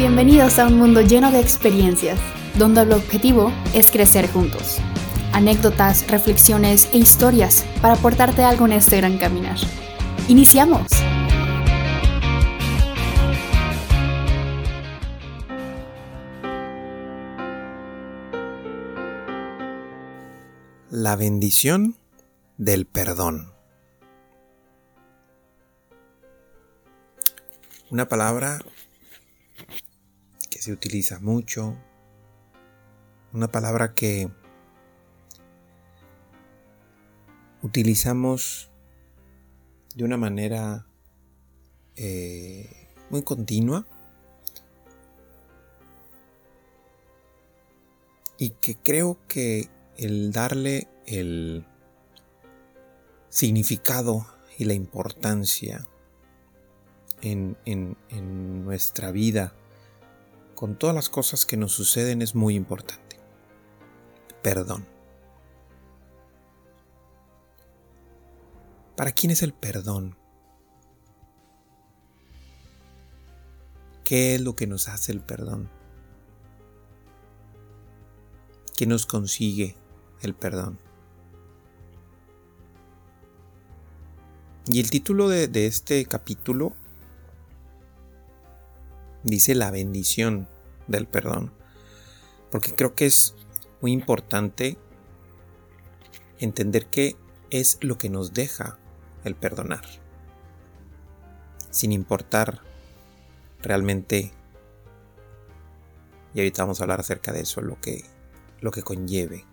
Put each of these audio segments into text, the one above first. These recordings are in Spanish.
Bienvenidos a un mundo lleno de experiencias, donde el objetivo es crecer juntos. Anécdotas, reflexiones e historias para aportarte algo en este gran caminar. ¡Iniciamos! La bendición del perdón. Una palabra se utiliza mucho, una palabra que utilizamos de una manera eh, muy continua y que creo que el darle el significado y la importancia en, en, nuestra vida con todas las cosas que nos suceden es muy importante. Perdón. ¿Para quién es el perdón? ¿Qué es lo que nos hace el perdón? ¿Qué nos consigue el perdón. Y el título de, este capítulo dice la bendición del perdón. Porque creo que es muy importante entender qué es lo que nos deja el perdonar. Sin importar realmente, y ahorita vamos a hablar acerca de eso, lo que, lo que conlleve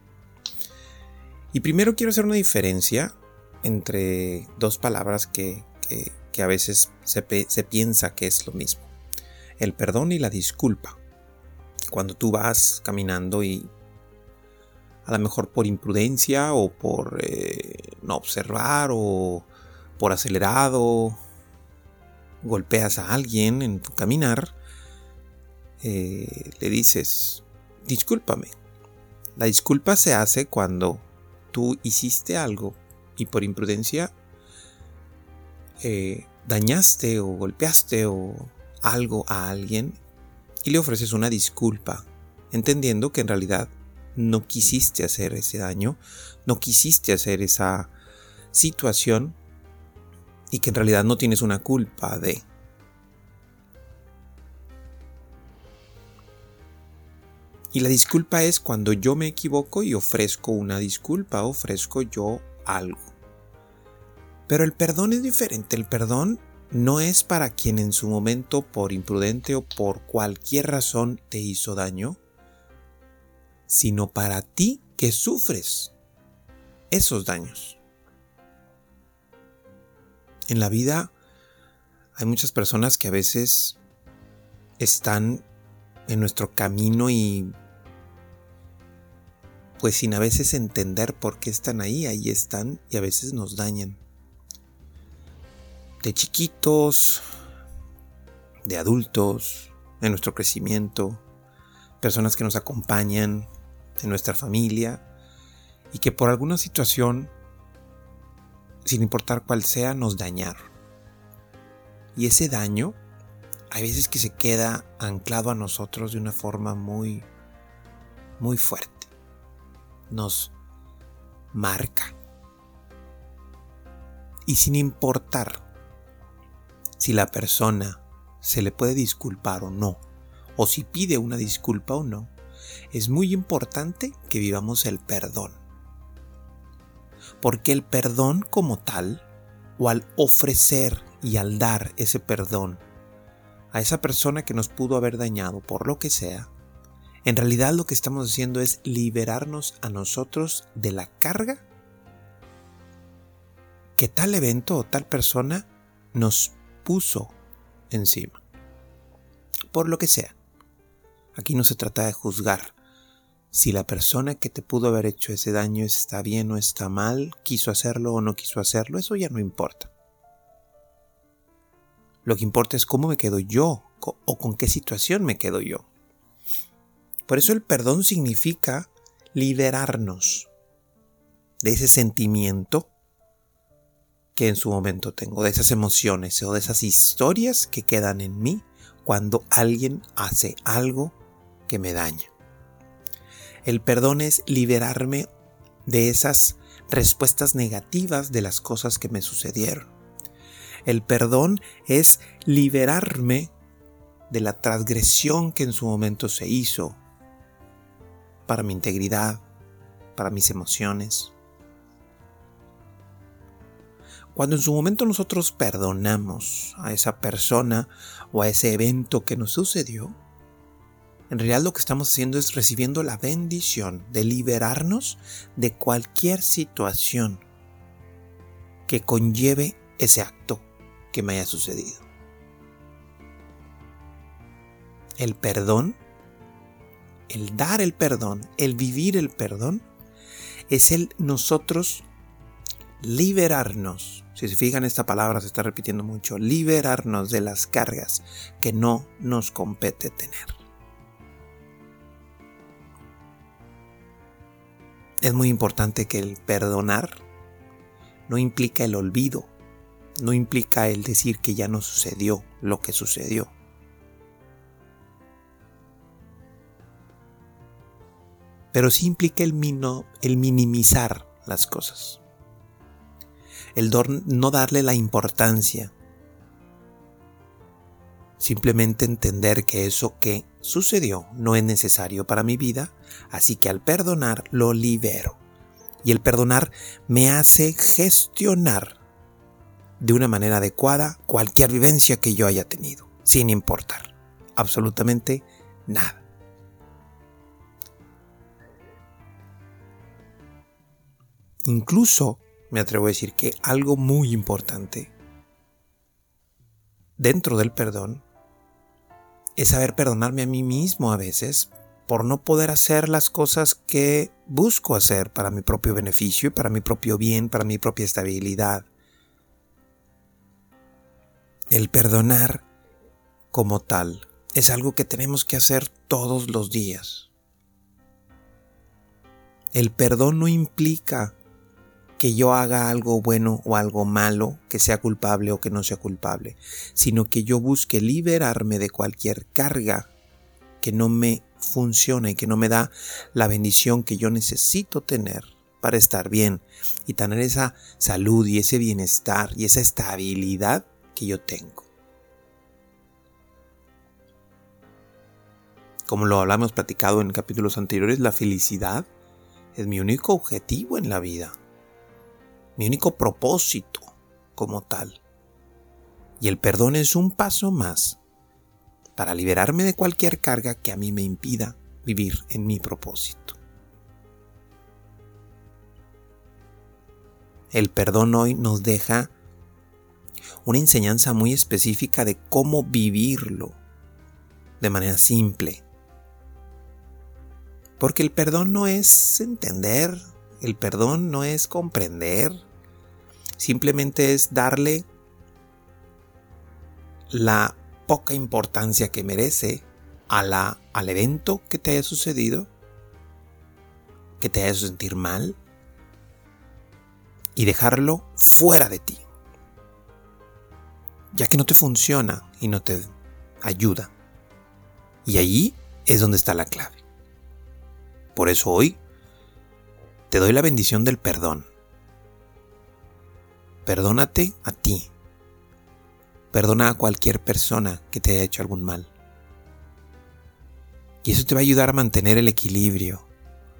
y primero quiero hacer una diferencia entre dos palabras que, a veces se, se piensa que es lo mismo. El perdón y la disculpa. Cuando tú vas caminando y a lo mejor por imprudencia o por eh, no observar o por acelerado golpeas a alguien en tu caminar, eh, le dices, discúlpame. La disculpa se hace cuando tú hiciste algo y por imprudencia eh, dañaste o golpeaste o algo a alguien y le ofreces una disculpa, entendiendo que en realidad no quisiste hacer ese daño, no quisiste hacer esa situación y que en realidad no tienes una culpa de. Y la disculpa es cuando yo me equivoco y ofrezco una disculpa, ofrezco yo algo. Pero el perdón es diferente. El perdón no es para quien en su momento por imprudente o por cualquier razón te hizo daño, sino para ti que sufres esos daños. En la vida hay muchas personas que a veces están en nuestro camino y pues sin a veces entender por qué están ahí, ahí están y a veces nos dañan. De chiquitos, de adultos, en nuestro crecimiento, personas que nos acompañan en nuestra familia y que por alguna situación, sin importar cuál sea, nos dañaron. Y ese daño, hay veces que se queda anclado a nosotros de una forma muy, muy fuerte nos marca. Y sin importar si la persona se le puede disculpar o no, o si pide una disculpa o no, es muy importante que vivamos el perdón. Porque el perdón como tal, o al ofrecer y al dar ese perdón a esa persona que nos pudo haber dañado por lo que sea, en realidad lo que estamos haciendo es liberarnos a nosotros de la carga que tal evento o tal persona nos puso encima. Por lo que sea. Aquí no se trata de juzgar si la persona que te pudo haber hecho ese daño está bien o está mal, quiso hacerlo o no quiso hacerlo, eso ya no importa. Lo que importa es cómo me quedo yo o con qué situación me quedo yo. Por eso el perdón significa liberarnos de ese sentimiento que en su momento tengo, de esas emociones o de esas historias que quedan en mí cuando alguien hace algo que me daña. El perdón es liberarme de esas respuestas negativas de las cosas que me sucedieron. El perdón es liberarme de la transgresión que en su momento se hizo para mi integridad, para mis emociones. Cuando en su momento nosotros perdonamos a esa persona o a ese evento que nos sucedió, en realidad lo que estamos haciendo es recibiendo la bendición de liberarnos de cualquier situación que conlleve ese acto que me haya sucedido. El perdón, el dar el perdón, el vivir el perdón, es el nosotros liberarnos. Si se fijan, esta palabra se está repitiendo mucho. Liberarnos de las cargas que no nos compete tener. Es muy importante que el perdonar no implica el olvido, no implica el decir que ya no sucedió lo que sucedió. Pero sí implica el, el minimizar las cosas. El no darle la importancia. Simplemente entender que eso que sucedió no es necesario para mi vida, así que al perdonar lo libero. Y el perdonar me hace gestionar de una manera adecuada cualquier vivencia que yo haya tenido, sin importar absolutamente nada. Incluso me atrevo a decir que algo muy importante dentro del perdón es saber perdonarme a mí mismo a veces por no poder hacer las cosas que busco hacer para mi propio beneficio y para mi propio bien, para mi propia estabilidad. El perdonar como tal es algo que tenemos que hacer todos los días. El perdón no implica que yo haga algo bueno o algo malo, que sea culpable o que no sea culpable, sino que yo busque liberarme de cualquier carga que no me funciona y que no me da la bendición que yo necesito tener para estar bien y tener esa salud y ese bienestar y esa estabilidad que yo tengo. Como lo hablamos platicado en capítulos anteriores, la felicidad es mi único objetivo en la vida mi único propósito como tal. Y el perdón es un paso más para liberarme de cualquier carga que a mí me impida vivir en mi propósito. El perdón hoy nos deja una enseñanza muy específica de cómo vivirlo de manera simple. Porque el perdón no es entender, el perdón no es comprender, simplemente es darle la poca importancia que merece a la, al evento que te haya sucedido, que te haya hecho sentir mal, y dejarlo fuera de ti, ya que no te funciona y no te ayuda. Y allí es donde está la clave. Por eso hoy te doy la bendición del perdón Perdónate a ti. Perdona a cualquier persona que te haya hecho algún mal. Y eso te va a ayudar a mantener el equilibrio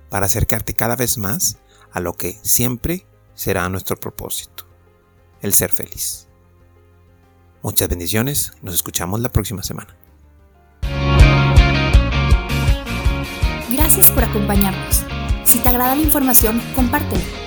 para acercarte cada vez más a lo que siempre será nuestro propósito, el ser feliz. Muchas bendiciones, nos escuchamos la próxima semana. Gracias por acompañarnos. Si te agrada la información, compártela